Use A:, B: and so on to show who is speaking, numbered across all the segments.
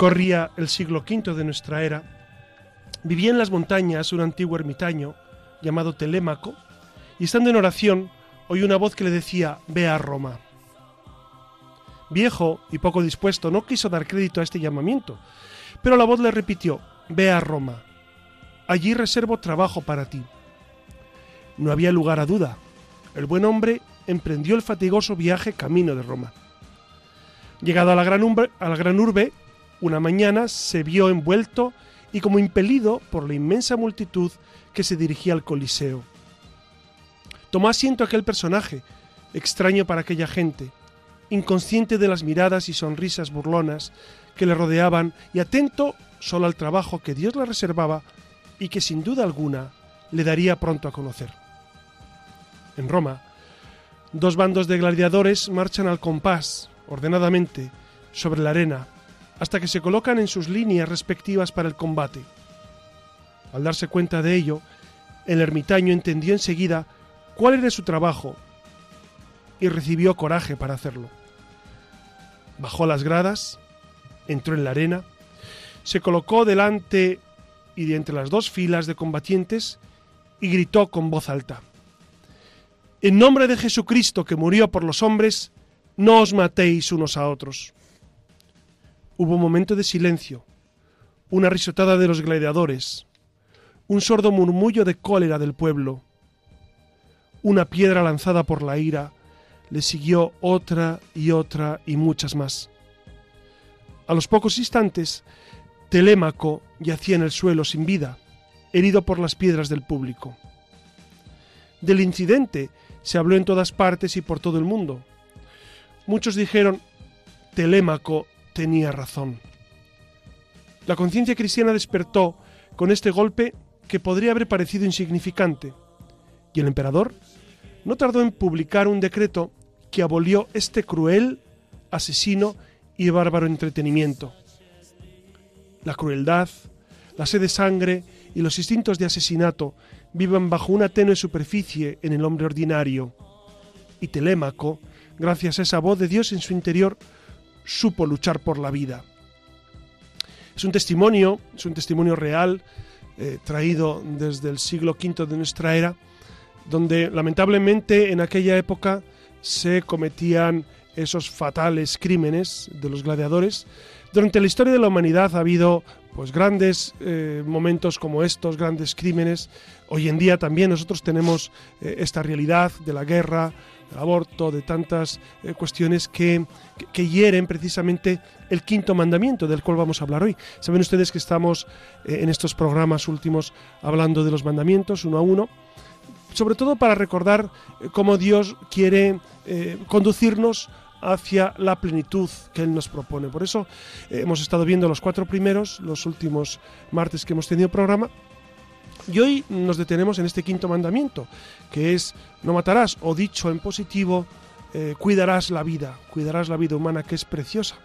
A: Corría el siglo V de nuestra era. Vivía en las montañas un antiguo ermitaño llamado Telémaco, y estando en oración, oyó una voz que le decía, ve a Roma. Viejo y poco dispuesto, no quiso dar crédito a este llamamiento, pero la voz le repitió, ve a Roma. Allí reservo trabajo para ti. No había lugar a duda. El buen hombre emprendió el fatigoso viaje camino de Roma. Llegado a la gran, a la gran urbe, una mañana se vio envuelto y como impelido por la inmensa multitud que se dirigía al Coliseo. Tomó asiento aquel personaje, extraño para aquella gente, inconsciente de las miradas y sonrisas burlonas que le rodeaban y atento solo al trabajo que Dios le reservaba y que sin duda alguna le daría pronto a conocer. En Roma, dos bandos de gladiadores marchan al compás, ordenadamente, sobre la arena, hasta que se colocan en sus líneas respectivas para el combate. Al darse cuenta de ello, el ermitaño entendió enseguida cuál era su trabajo y recibió coraje para hacerlo. Bajó las gradas, entró en la arena, se colocó delante y de entre las dos filas de combatientes y gritó con voz alta. En nombre de Jesucristo que murió por los hombres, no os matéis unos a otros. Hubo un momento de silencio, una risotada de los gladiadores, un sordo murmullo de cólera del pueblo. Una piedra lanzada por la ira, le siguió otra y otra y muchas más. A los pocos instantes, Telémaco yacía en el suelo sin vida, herido por las piedras del público. Del incidente se habló en todas partes y por todo el mundo. Muchos dijeron, Telémaco tenía razón. La conciencia cristiana despertó con este golpe que podría haber parecido insignificante, y el emperador no tardó en publicar un decreto que abolió este cruel, asesino y bárbaro entretenimiento. La crueldad, la sed de sangre y los instintos de asesinato viven bajo una tenue superficie en el hombre ordinario, y Telémaco, gracias a esa voz de Dios en su interior, supo luchar por la vida. Es un testimonio, es un testimonio real, eh, traído desde el siglo V de nuestra era, donde lamentablemente en aquella época se cometían esos fatales crímenes de los gladiadores. Durante la historia de la humanidad ha habido pues grandes eh, momentos como estos, grandes crímenes. Hoy en día también nosotros tenemos eh, esta realidad de la guerra, aborto, de tantas eh, cuestiones que, que, hieren precisamente el quinto mandamiento del cual vamos a hablar hoy. Saben ustedes que estamos en estos programas últimos hablando de los mandamientos uno a uno sobre todo para recordar cómo Dios quiere conducirnos hacia la plenitud que Él nos propone. Por eso eh, hemos estado viendo los cuatro primeros, los últimos martes que hemos tenido programa. Y hoy nos detenemos en este quinto mandamiento, que es no matarás, o dicho en positivo, eh, cuidarás la vida, cuidarás la vida humana que es preciosa.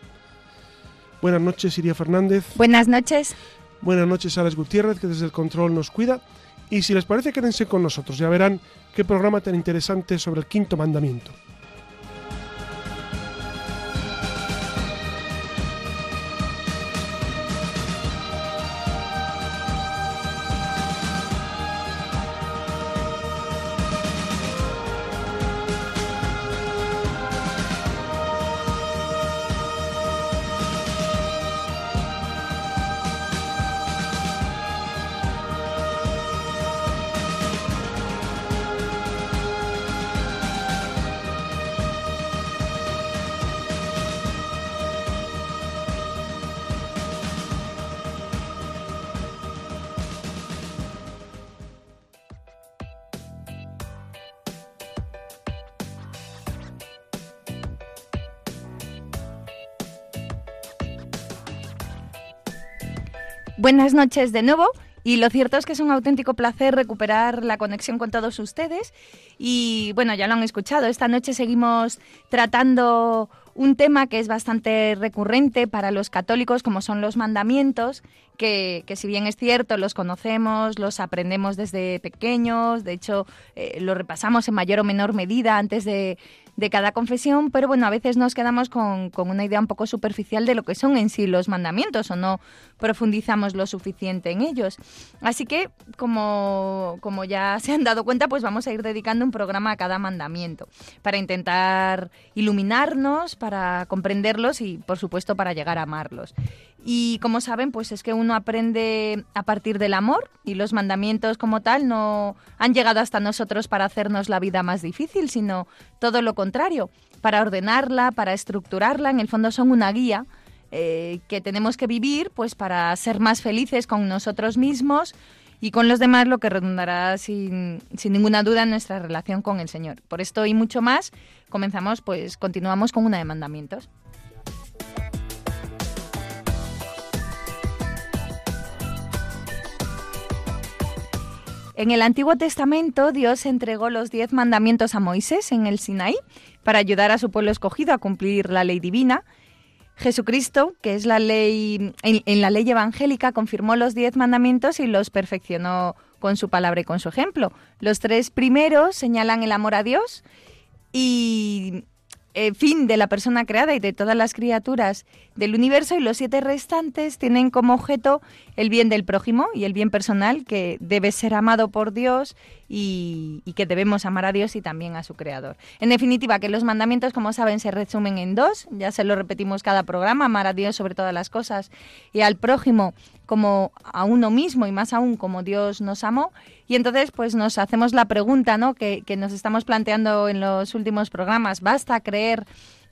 A: Buenas noches, Iria Fernández.
B: Buenas noches.
A: Buenas noches, Alex Gutiérrez, que desde el control nos cuida. Y si les parece, quédense con nosotros, ya verán qué programa tan interesante sobre el quinto mandamiento.
B: Buenas noches de nuevo. Y lo cierto es que es un auténtico placer recuperar la conexión con todos ustedes. Y bueno, ya lo han escuchado, esta noche seguimos tratando un tema que es bastante recurrente para los católicos, como son los mandamientos, que, si bien es cierto, los conocemos, los aprendemos desde pequeños, de hecho, eh, lo repasamos en mayor o menor medida antes de, de cada confesión, pero bueno, a veces nos quedamos con, una idea un poco superficial de lo que son en sí los mandamientos o no profundizamos lo suficiente en ellos. Así que, como, como ya se han dado cuenta, pues vamos a ir dedicando un programa a cada mandamiento para intentar iluminarnos, para comprenderlos y, por supuesto, para llegar a amarlos. Y como saben, pues es que uno aprende a partir del amor y los mandamientos como tal no han llegado hasta nosotros para hacernos la vida más difícil, sino todo lo contrario, para ordenarla, para estructurarla. En el fondo son una guía eh, que tenemos que vivir pues para ser más felices con nosotros mismos y con los demás, lo que redundará sin, sin ninguna duda en nuestra relación con el Señor. Por esto y mucho más, comenzamos, pues continuamos con una de mandamientos. En el Antiguo Testamento Dios entregó los diez mandamientos a Moisés en el Sinaí para ayudar a su pueblo escogido a cumplir la ley divina. Jesucristo, que es la ley en, la ley evangélica, confirmó los diez mandamientos y los perfeccionó con su palabra y con su ejemplo. Los tres primeros señalan el amor a Dios y eh, fin de la persona creada y de todas las criaturas del universo y los siete restantes tienen como objeto el bien del prójimo y el bien personal que debe ser amado por Dios y, que debemos amar a Dios y también a su Creador. En definitiva, que los mandamientos, como saben, se resumen en dos, ya se lo repetimos cada programa, amar a Dios sobre todas las cosas y al prójimo como a uno mismo y más aún como Dios nos amó. Y entonces pues nos hacemos la pregunta ¿no? que, que nos estamos planteando en los últimos programas, ¿basta creer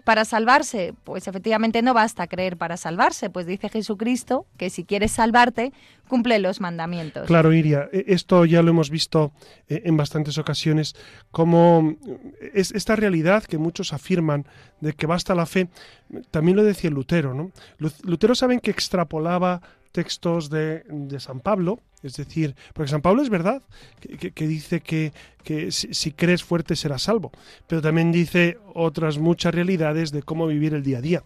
B: para salvarse? Pues efectivamente no basta creer para salvarse, pues dice Jesucristo que si quieres salvarte, cumple los mandamientos.
A: Claro, Iria, e, esto ya lo hemos visto eh, en bastantes ocasiones, como eh, es esta realidad que muchos afirman de que basta la fe, también lo decía Lutero, ¿no? Lutero saben que extrapolaba textos de, de San Pablo, es decir, porque San Pablo es verdad, que, dice que, si, crees fuerte serás salvo, pero también dice otras muchas realidades de cómo vivir el día a día.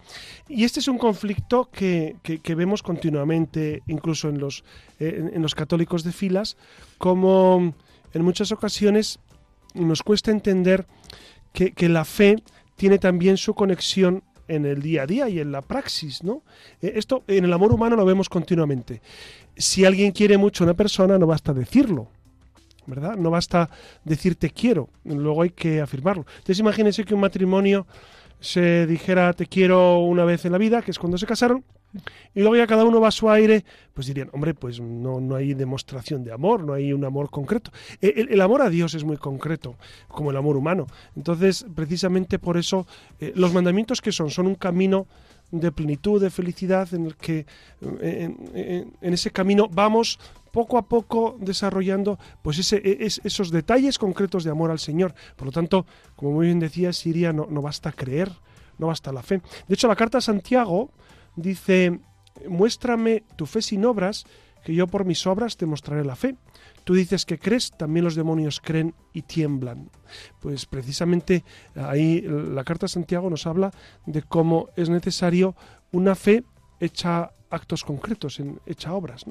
A: Y este es un conflicto que, vemos continuamente, incluso en los, eh, en los católicos de filas, como en muchas ocasiones nos cuesta entender que la fe tiene también su conexión en el día a día y en la praxis, ¿no? Eh, esto en el amor humano lo vemos continuamente. Si alguien quiere mucho a una persona, no basta decirlo, ¿verdad? No basta decir te quiero, luego hay que afirmarlo. Entonces imagínense que un matrimonio se dijera te quiero una vez en la vida, que es cuando se casaron, y luego ya cada uno va a su aire, pues dirían, hombre, pues no, no hay demostración de amor, no hay un amor concreto. E, el, amor a Dios es muy concreto, como el amor humano. Entonces, precisamente por eso, eh, los mandamientos que son, son un camino de plenitud, de felicidad, en el que en, ese camino vamos poco a poco desarrollando pues ese, e, esos detalles concretos de amor al Señor. Por lo tanto, como muy bien decía Siria, no, no basta creer, no basta la fe. De hecho, la carta a Santiago, dice, muéstrame tu fe sin obras, que yo por mis obras te mostraré la fe. Tú dices que crees, también los demonios creen y tiemblan. Pues precisamente ahí la carta de Santiago nos habla de cómo es necesario una fe hecha actos concretos, hecha obras.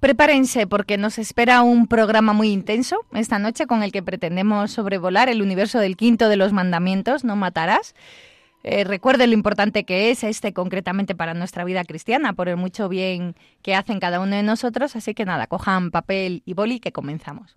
B: Prepárense porque nos espera un programa muy intenso esta noche con el que pretendemos sobrevolar el universo del quinto de los mandamientos, no matarás. Eh, recuerde lo importante que es este concretamente para nuestra vida cristiana, por el mucho bien que hacen cada uno de nosotros. Así que nada, cojan papel y boli que comenzamos.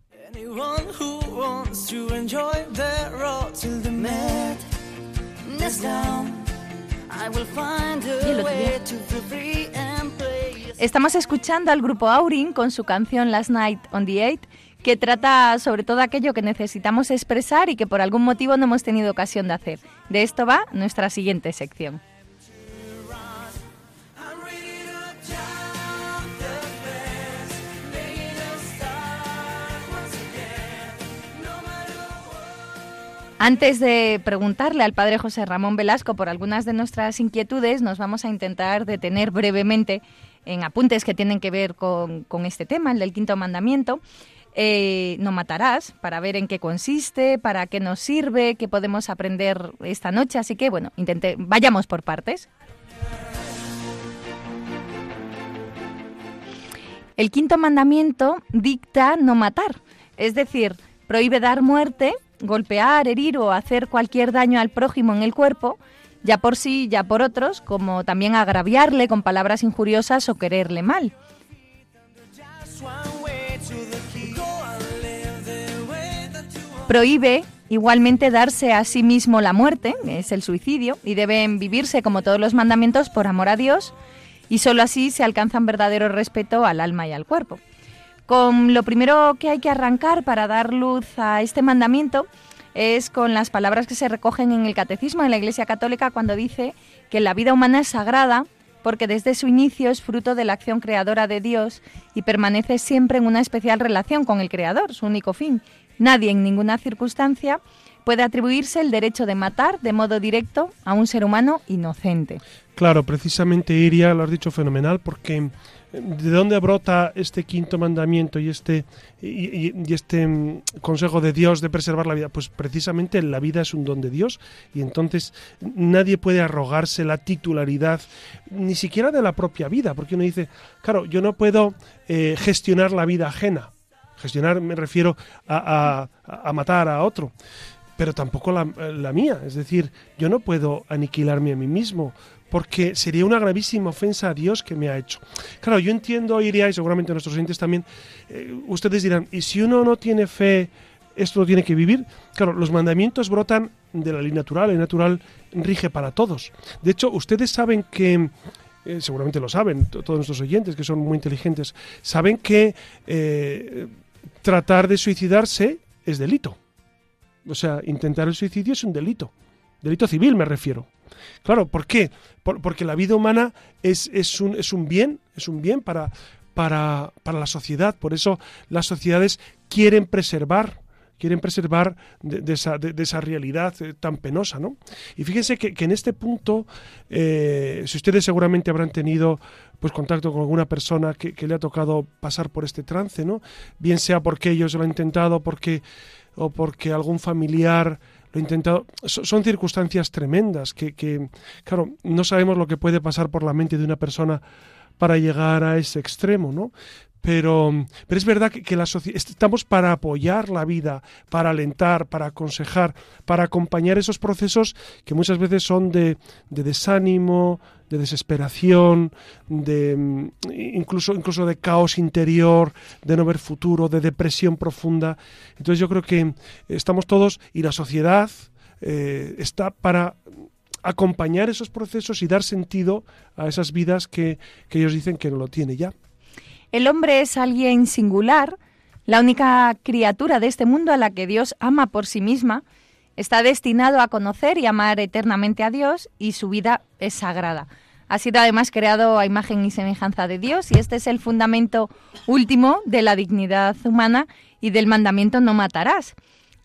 B: Estamos escuchando al grupo Aurin con su canción Last Night on the Eight que trata sobre todo aquello que necesitamos expresar y que por algún motivo no hemos tenido ocasión de hacer. De esto va nuestra siguiente sección. Antes de preguntarle al padre José Ramón Velasco por algunas de nuestras inquietudes, nos vamos a intentar detener brevemente en apuntes que tienen que ver con, con este tema, el del quinto mandamiento. Eh, no matarás, para ver en qué consiste, para qué nos sirve, qué podemos aprender esta noche. Así que, bueno, intente, vayamos por partes. El quinto mandamiento dicta no matar, es decir, prohíbe dar muerte, golpear, herir o hacer cualquier daño al prójimo en el cuerpo, ya por sí, ya por otros, como también agraviarle con palabras injuriosas o quererle mal. Prohíbe igualmente darse a sí mismo la muerte, es el suicidio, y deben vivirse como todos los mandamientos por amor a Dios, y sólo así se alcanza un verdadero respeto al alma y al cuerpo. Con lo primero que hay que arrancar para dar luz a este mandamiento es con las palabras que se recogen en el Catecismo de la Iglesia Católica cuando dice que la vida humana es sagrada porque desde su inicio es fruto de la acción creadora de Dios y permanece siempre en una especial relación con el Creador, su único fin. Nadie en ninguna circunstancia puede atribuirse el derecho de matar de modo directo a un ser humano inocente.
A: Claro, precisamente Iria lo has dicho fenomenal porque eh, ¿de dónde brota este quinto mandamiento y este y, este mm, consejo de Dios de preservar la vida? Pues precisamente la vida es un don de Dios y entonces nadie puede arrogarse la titularidad ni siquiera de la propia vida, porque uno dice, claro, yo no puedo eh, gestionar la vida ajena. Gestionar me refiero a, a matar a otro pero tampoco la, la, mía. Es decir, yo no puedo aniquilarme a mí mismo porque sería una gravísima ofensa a Dios que me ha hecho. Claro, yo entiendo, iría, y seguramente nuestros oyentes también, eh, ustedes dirán, ¿y si uno no tiene fe, esto lo tiene que vivir? Claro, los mandamientos brotan de la ley natural, la ley natural rige para todos. De hecho, ustedes saben que... Eh, seguramente lo saben, todos nuestros oyentes que son muy inteligentes, saben que eh, tratar de suicidarse es delito. O sea, intentar el suicidio es un delito. Delito civil me refiero. Claro, ¿por qué? porque la vida humana es, es, un, es un bien, es un bien para, para, para la sociedad. Por eso las sociedades quieren preservar quieren preservar de, esa, de, esa, realidad eh, tan penosa. ¿no? Y fíjense que, en este punto, eh, si ustedes seguramente habrán tenido pues contacto con alguna persona que, que, le ha tocado pasar por este trance, ¿no? bien sea porque ellos lo han intentado porque, o porque algún familiar lo he intentado. Son circunstancias tremendas que, claro, no sabemos lo que puede pasar por la mente de una persona para llegar a ese extremo, ¿no? Pero, pero es verdad que, estamos para apoyar la vida, para alentar, para aconsejar, para acompañar esos procesos que muchas veces son de, de desánimo, de desesperación, de mm, incluso, incluso de caos interior, de no ver futuro, de depresión profunda. Entonces yo creo que estamos todos y la sociedad eh, está para acompañar esos procesos y dar sentido a esas vidas que, que ellos dicen que no lo tiene ya.
B: El hombre es alguien singular, la única criatura de este mundo a la que Dios ama por sí misma, está destinado a conocer y amar eternamente a Dios y su vida es sagrada. Ha sido además creado a imagen y semejanza de Dios y este es el fundamento último de la dignidad humana y del mandamiento no matarás.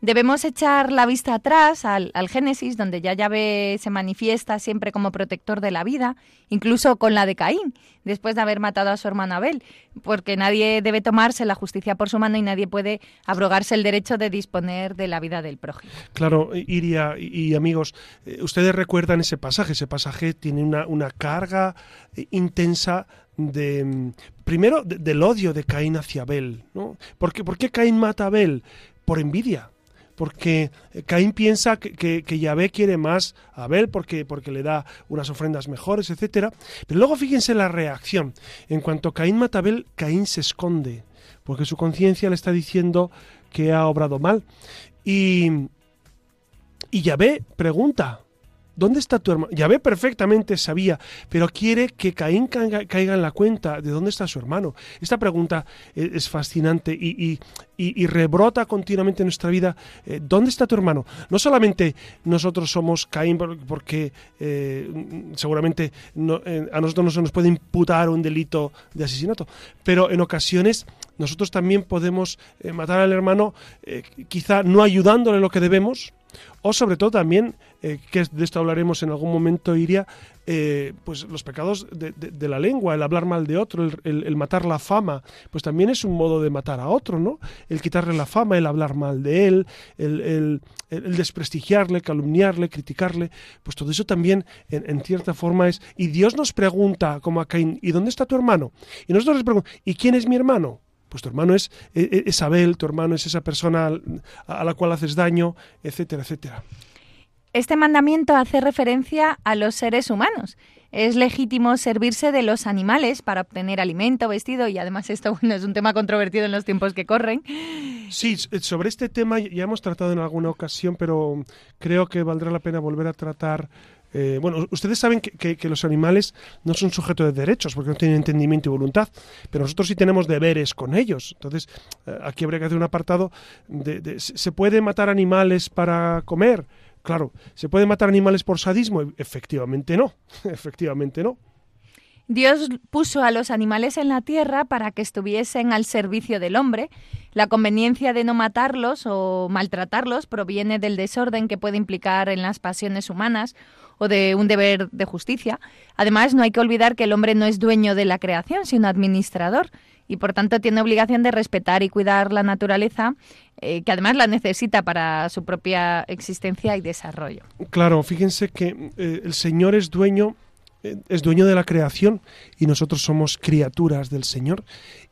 B: Debemos echar la vista atrás al, Génesis, donde ya Yahvé se manifiesta siempre como protector de la vida, incluso con la de Caín, después de haber matado a su hermano Abel, porque nadie debe tomarse la justicia por su mano y nadie puede abrogarse el derecho de disponer de la vida del prójimo.
A: Claro, Iria y amigos, eh, ustedes recuerdan ese pasaje, ese pasaje tiene una, una carga eh, intensa de mm, primero del odio de Caín hacia Abel, ¿no? ¿Por qué, ¿Por qué Caín mata a Abel? Por envidia porque Caín piensa que, que, Yahvé quiere más a Abel porque, porque le da unas ofrendas mejores, etcétera. Pero luego fíjense la reacción. En cuanto Caín mata a Abel, Caín se esconde, porque su conciencia le está diciendo que ha obrado mal. Y, y Yahvé pregunta, ¿Dónde está tu hermano? Yahvé perfectamente sabía, pero quiere que Caín caiga, en la cuenta de dónde está su hermano. Esta pregunta e, es, fascinante y, rebrota continuamente en nuestra vida. Eh, ¿Dónde está tu hermano? No solamente nosotros somos Caín porque eh, seguramente eh, a nosotros no se nos puede imputar un delito de asesinato, pero en ocasiones nosotros también podemos matar al hermano quizá no ayudándole lo que debemos, O sobre todo también, eh, que de esto hablaremos en algún momento, Iria, eh, pues los pecados de, la lengua, el hablar mal de otro, el, matar la fama, pues también es un modo de matar a otro, ¿no? El quitarle la fama, el hablar mal de él, el, desprestigiarle, calumniarle, criticarle, pues todo eso también en, cierta forma es... Y Dios nos pregunta, como a Caín, ¿y dónde está tu hermano? Y nosotros les preguntamos, ¿y quién es mi hermano? Pues tu hermano es, e, e, es Abel, tu hermano es esa persona a la cual haces daño, etcétera, etcétera.
B: Este mandamiento hace referencia a los seres humanos. Es legítimo servirse de los animales para obtener alimento, vestido y además esto es un tema controvertido en los tiempos que corren.
A: Sí, sobre este tema ya hemos tratado en alguna ocasión, pero creo que valdrá la pena volver a tratar eh, bueno, ustedes saben que, los animales no son sujetos de derechos porque no tienen entendimiento y voluntad, pero nosotros sí tenemos deberes con ellos. Entonces, eh, aquí habría que hacer un apartado de, ¿se puede matar animales para comer? Claro, ¿se puede matar animales por sadismo? Efectivamente no, efectivamente no.
B: Dios puso a los animales en la tierra para que estuviesen al servicio del hombre. La conveniencia de no matarlos o maltratarlos proviene del desorden que puede implicar en las pasiones humanas o de un deber de justicia. Además, no hay que olvidar que el hombre no es dueño de la creación, sino administrador, y por tanto tiene obligación de respetar y cuidar la naturaleza, eh, que además la necesita para su propia existencia y desarrollo.
A: Claro, fíjense que eh, el Señor es dueño eh, es dueño de la creación y nosotros somos criaturas del Señor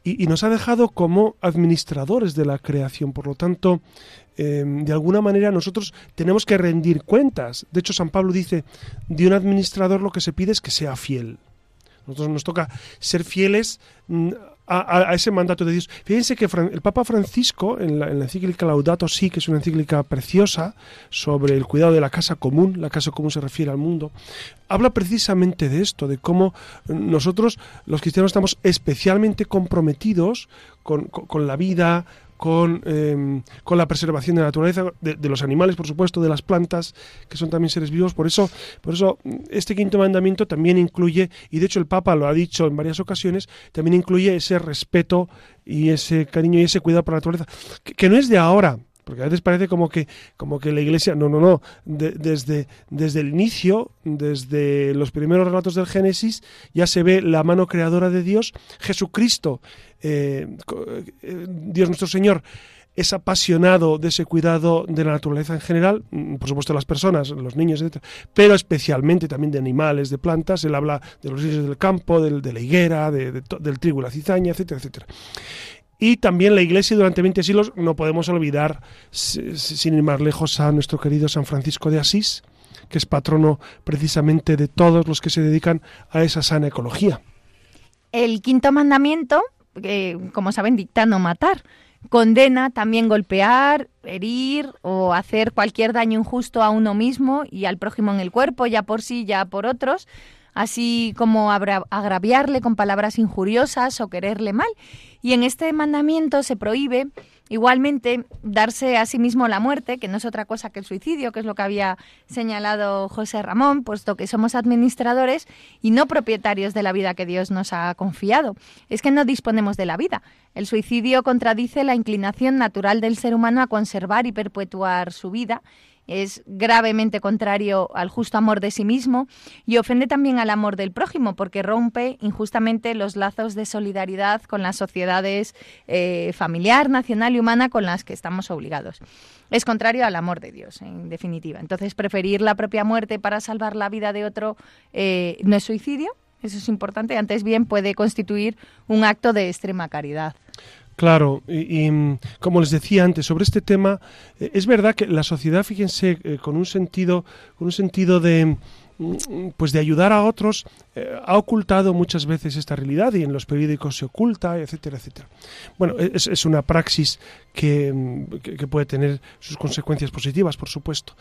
A: y, nos ha dejado como administradores de la creación. Por lo tanto, em, de alguna manera nosotros tenemos que rendir cuentas. De hecho, San Pablo dice, de un administrador lo que se pide es que sea fiel. Nosotros nos toca ser fieles mm, a, ese mandato de Dios. Fíjense que el Papa Francisco, en la, encíclica Laudato Si, que es una encíclica preciosa sobre el cuidado de la casa común, la casa común se refiere al mundo, habla precisamente de esto, de cómo nosotros, los cristianos, estamos especialmente comprometidos con, con la vida, Em, con, la preservación de la naturaleza, de, los animales, por supuesto, de las plantas, que son también seres vivos. Por eso, por eso este quinto mandamiento también incluye, y de hecho el Papa lo ha dicho en varias ocasiones, también incluye ese respeto y ese cariño y ese cuidado por la naturaleza, que no es de ahora, porque a veces parece como que, como que la Iglesia, no, no, no, desde, desde el inicio, desde los primeros relatos del Génesis, ya se ve la mano creadora de Dios, Jesucristo, eh, eh, Dios nuestro Señor, es apasionado de ese cuidado de la naturaleza en general, mm, por supuesto las personas, los niños, etc., pero especialmente también de animales, de plantas, él habla de los ríos del campo, de la higuera, del trigo la cizaña, etcétera, etcétera. Y también la Iglesia durante 20 siglos, no podemos olvidar, sin ir más lejos, a nuestro querido San Francisco de Asís, que es patrono precisamente de todos los que se dedican a esa sana ecología.
B: El quinto mandamiento, como saben, dicta no matar. Condena también golpear, herir o hacer cualquier daño injusto a uno mismo y al prójimo en el cuerpo, ya por sí, ya por otros, así como agraviarle con palabras injuriosas o quererle mal. Y en este mandamiento se prohíbe igualmente darse a sí mismo la muerte, que no es otra cosa que el suicidio, que es lo que había señalado José Ramón, puesto que somos administradores y no propietarios de la vida que Dios nos ha confiado. Es que no disponemos de la vida. El suicidio contradice la inclinación natural del ser humano a conservar y perpetuar su vida es gravemente contrario al justo amor de sí mismo y ofende también al amor del prójimo porque rompe injustamente los lazos de solidaridad con las sociedades eh, familiar, nacional y humana con las que estamos obligados. Es contrario al amor de Dios, en definitiva. Entonces, preferir la propia muerte para salvar la vida de otro eh, no es suicidio, eso es importante, antes bien puede constituir un acto de extrema caridad.
A: Claro, y, mm, como les decía antes, sobre este tema, eh, es verdad que la sociedad, fíjense, eh, con un sentido, con un sentido de mm, pues de ayudar a otros, eh, ha ocultado muchas veces esta realidad y en los periódicos se oculta, etcétera, etcétera. Bueno, es, es una praxis que, mm, que, puede tener sus consecuencias positivas, por supuesto.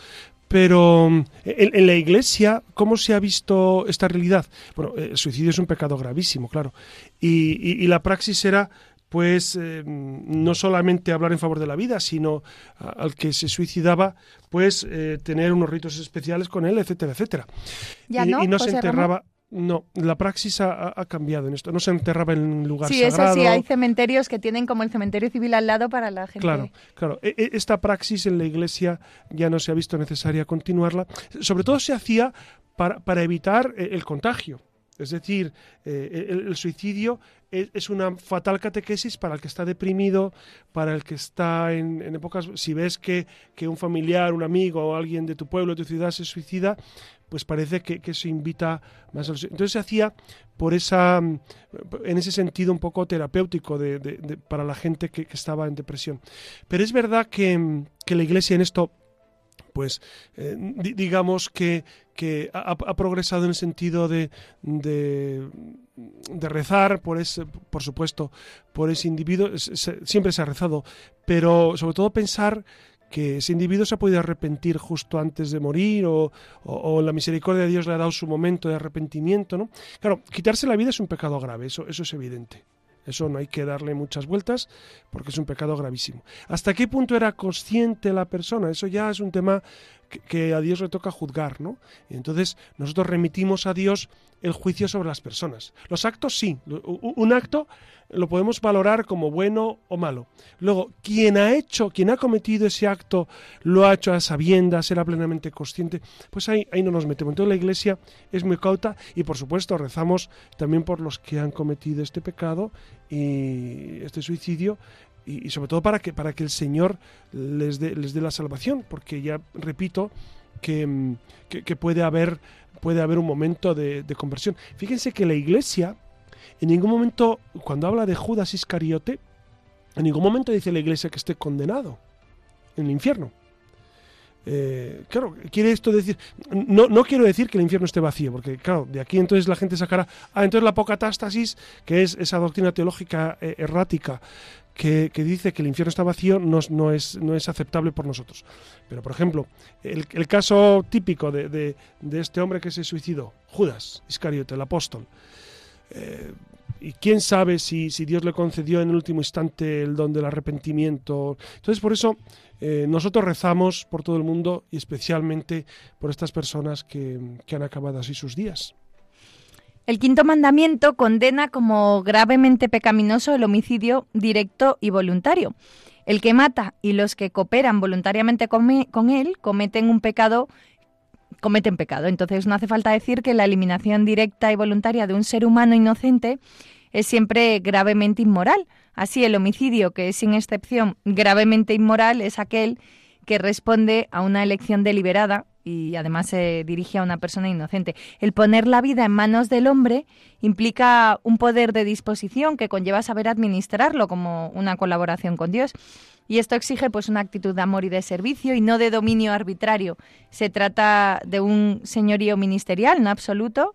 A: Pero en, la Iglesia, ¿cómo se ha visto esta realidad? Bueno, el suicidio es un pecado gravísimo, claro. Y, y la praxis era pues eh, no solamente hablar en favor de la vida, sino al que se suicidaba, pues eh, tener unos ritos especiales con él, etcétera, etcétera.
B: y, no,
A: se enterraba. No, la praxis ha, cambiado en esto. No se enterraba en un lugar
B: sí,
A: sagrado.
B: Sí, eso sí, hay cementerios que tienen como el cementerio civil al lado para la gente.
A: Claro, claro. E, e, esta praxis en la iglesia ya no se ha visto necesaria continuarla. Sobre todo se hacía para, para evitar eh, el contagio. Es decir, eh, el, suicidio es, una fatal catequesis para el que está deprimido, para el que está en, épocas... Si ves que, que, un familiar, un amigo o alguien de tu pueblo, de tu ciudad se suicida, pues parece que, se invita más a Entonces se hacía por esa, en ese sentido un poco terapéutico de, para la gente que, estaba en depresión. Pero es verdad que, que la Iglesia en esto pues eh, digamos que, que ha, progresado en el sentido de, de, rezar por ese, por supuesto, por ese individuo, siempre se ha rezado, pero sobre todo pensar que ese individuo se ha podido arrepentir justo antes de morir o, o, la misericordia de Dios le ha dado su momento de arrepentimiento, ¿no? Claro, quitarse la vida es un pecado grave, eso, eso es evidente. Eso no hay que darle muchas vueltas porque es un pecado gravísimo. ¿Hasta qué punto era consciente la persona? Eso ya es un tema que, a Dios le toca juzgar, ¿no? Y entonces nosotros remitimos a Dios el juicio sobre las personas. Los actos sí, un acto lo podemos valorar como bueno o malo. Luego, quien ha hecho, quien ha cometido ese acto, lo ha hecho a sabiendas, era plenamente consciente, pues ahí, ahí no nos metemos. Entonces la Iglesia es muy cauta y por supuesto rezamos también por los que han cometido este pecado y este suicidio y, sobre todo para que, para que el Señor les dé, les dé la salvación, porque ya repito que, que, puede, haber, puede haber un momento de, conversión. Fíjense que la Iglesia en ningún momento, cuando habla de Judas Iscariote, en ningún momento dice la Iglesia que esté condenado en el infierno. Eh, claro, quiere esto decir, no, no quiero decir que el infierno esté vacío, porque claro, de aquí entonces la gente sacará, ah, entonces la apocatástasis, que es esa doctrina teológica eh, errática que, dice que el infierno está vacío no, no, es, no es aceptable por nosotros. Pero, por ejemplo, el, caso típico de, este hombre que se suicidó, Judas Iscariote, el apóstol, eh, y quién sabe si, Dios le concedió en el último instante el don del arrepentimiento. Entonces, por eso eh, nosotros rezamos por todo el mundo y especialmente por estas personas que, que han acabado así sus días.
B: El quinto mandamiento condena como gravemente pecaminoso el homicidio directo y voluntario. El que mata y los que cooperan voluntariamente con, él cometen un pecado cometen pecado. Entonces no hace falta decir que la eliminación directa y voluntaria de un ser humano inocente es siempre gravemente inmoral. Así el homicidio, que es sin excepción gravemente inmoral, es aquel que responde a una elección deliberada y además se dirige a una persona inocente. El poner la vida en manos del hombre implica un poder de disposición que conlleva saber administrarlo como una colaboración con Dios. Y esto exige pues una actitud de amor y de servicio y no de dominio arbitrario. Se trata de un señorío ministerial, no absoluto,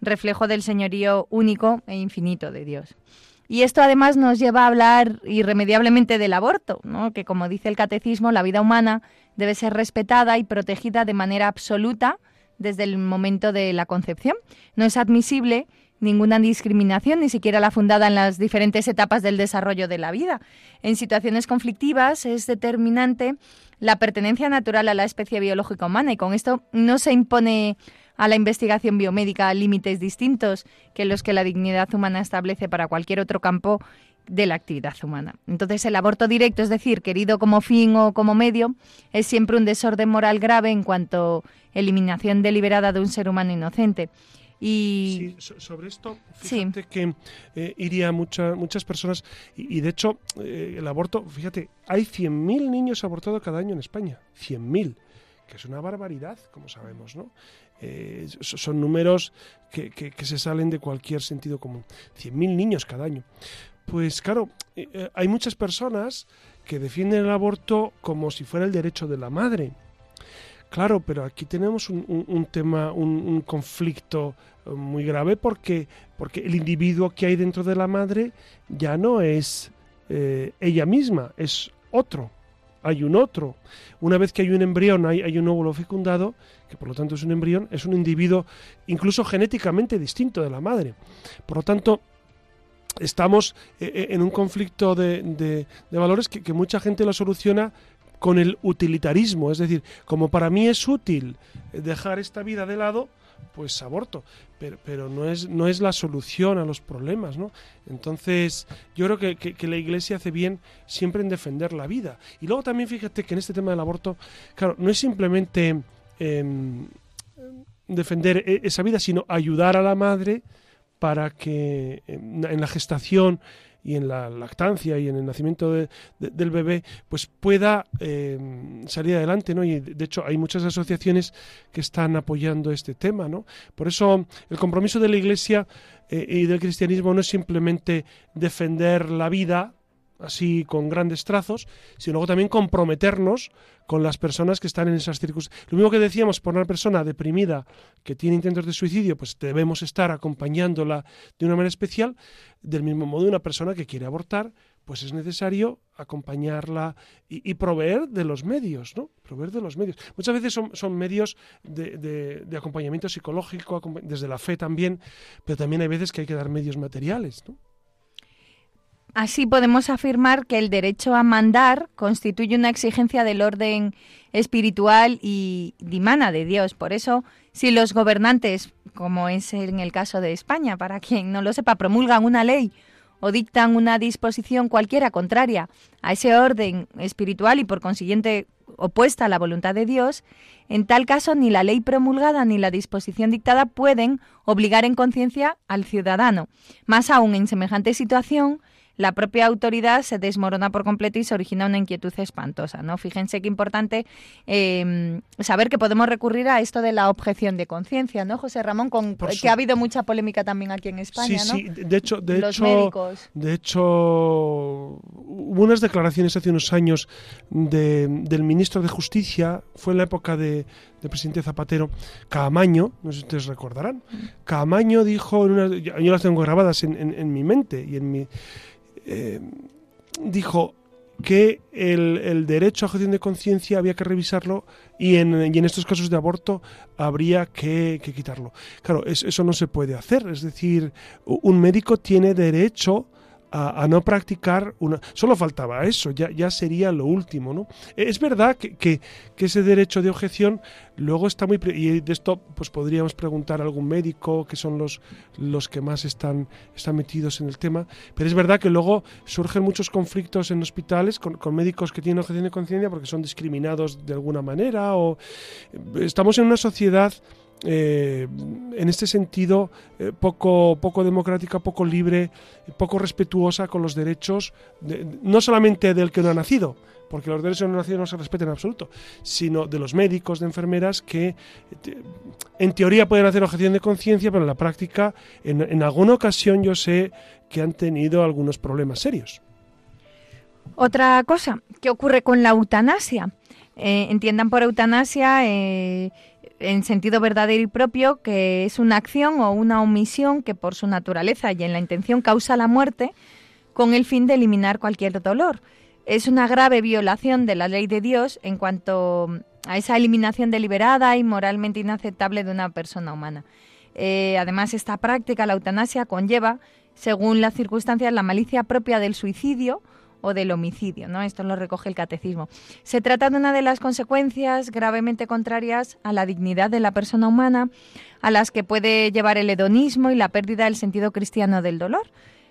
B: reflejo del señorío único e infinito de Dios. Y esto además nos lleva a hablar irremediablemente del aborto, ¿no? que como dice el catecismo, la vida humana debe ser respetada y protegida de manera absoluta desde el momento de la concepción. No es admisible ninguna discriminación, ni siquiera la fundada en las diferentes etapas del desarrollo de la vida. En situaciones conflictivas es determinante la pertenencia natural a la especie biológica humana y con esto no se impone a la investigación biomédica límites distintos que los que la dignidad humana establece para cualquier otro campo de la actividad humana. Entonces, el aborto directo, es decir, querido como fin o como medio, es siempre un desorden moral grave en cuanto a eliminación deliberada de un ser humano inocente.
A: Y sí, sobre esto, fíjate que eh, iría mucha, muchas personas, y, de hecho, eh, el aborto, fíjate, hay 100.000 niños abortados cada año en España, 100.000, que es una barbaridad, como sabemos, ¿no? Eh, son números que, que, se salen de cualquier sentido común. 100.000 niños cada año. Pues claro, eh, eh, hay muchas personas que defienden el aborto como si fuera el derecho de la madre. Claro, pero aquí tenemos un, tema, un, conflicto muy grave porque, porque el individuo que hay dentro de la madre ya no es ella misma, es otro hay un otro. Una vez que hay un embrión, hay un óvulo fecundado, que por lo tanto es un embrión, es un individuo incluso genéticamente distinto de la madre. Por lo tanto, estamos eh, eh, en un conflicto de, valores que, mucha gente lo soluciona con el utilitarismo, es decir, como para mí es útil dejar esta vida de lado, pues aborto, pero, pero no, es, no es la solución a los problemas, ¿no? Entonces, yo creo que, que, la Iglesia hace bien siempre en defender la vida. Y luego también fíjate que en este tema del aborto, claro, no es simplemente em, defender esa vida, sino ayudar a la madre para que en la gestación y en la lactancia y en el nacimiento del bebé, pues pueda eh, salir adelante, ¿no? Y de hecho hay muchas asociaciones que están apoyando este tema, ¿no? Por eso el compromiso de la Iglesia eh, y del cristianismo no es simplemente defender la vida, así con grandes trazos, sino luego también comprometernos con las personas que están en esas circunstancias. Lo mismo que decíamos, por una persona deprimida que tiene intentos de suicidio, pues debemos estar acompañándola de una manera especial. Del mismo modo, una persona que quiere abortar, pues es necesario acompañarla y, proveer de los medios, ¿no? Proveer de los medios. Muchas veces son, medios de, de, acompañamiento psicológico, desde la fe también, pero también hay veces que hay que dar medios materiales, ¿no?
B: Así podemos afirmar que el derecho a mandar constituye una exigencia del orden espiritual y dimana de Dios. Por eso, si los gobernantes, como es en el caso de España, para quien no lo sepa, promulgan una ley o dictan una disposición cualquiera contraria a ese orden espiritual y por consiguiente opuesta a la voluntad de Dios, en tal caso ni la ley promulgada ni la disposición dictada pueden obligar en conciencia al ciudadano. Más aún en semejante situación, la propia autoridad se desmorona por completo y se origina una inquietud espantosa. ¿no? Fíjense qué importante em, saber que podemos recurrir a esto de la objeción de conciencia, ¿no, José Ramón? Con, que ha habido mucha polémica también aquí en España,
A: sí, Sí, de hecho, de hecho, De hecho, hubo unas declaraciones hace unos años del ministro de Justicia, fue en la época de, del presidente Zapatero, Caamaño, no sé si ustedes recordarán, mm. Caamaño dijo, en una, yo las tengo grabadas en, en mi mente y en mi eh, dijo que el, derecho a objeción de conciencia había que revisarlo y en, en, estos casos de aborto habría que, quitarlo. Claro, eso no se puede hacer. Es decir, un médico tiene derecho a, no practicar una... Solo faltaba eso, ya, ya sería lo último, ¿no? Es verdad que, que, ese derecho de objeción luego está muy... Y de esto pues podríamos preguntar a algún médico, que son los, los que más están, están metidos en el tema, pero es verdad que luego surgen muchos conflictos en hospitales con, con médicos que tienen objeción de conciencia porque son discriminados de alguna manera o... Estamos en una sociedad eh, en este sentido eh, poco, poco democrática, poco libre, poco respetuosa con los derechos, no solamente del que no ha nacido, porque los derechos de no nacido no se respetan en absoluto, sino de los médicos, de enfermeras que en teoría pueden hacer objeción de conciencia, pero en la práctica, en, alguna ocasión yo sé que han tenido algunos problemas serios.
B: Otra cosa, ¿qué ocurre con la eutanasia? Eh, entiendan por eutanasia en sentido verdadero y propio, que es una acción o una omisión que por su naturaleza y en la intención causa la muerte con el fin de eliminar cualquier dolor. Es una grave violación de la ley de Dios en cuanto a esa eliminación deliberada y moralmente inaceptable de una persona humana. Eh, además, esta práctica, la eutanasia, conlleva, según las circunstancias, la malicia propia del suicidio, o del homicidio, ¿no? Esto lo recoge el catecismo. Se trata de una de las consecuencias gravemente contrarias a la dignidad de la persona humana, a las que puede llevar el hedonismo y la pérdida del sentido cristiano del dolor.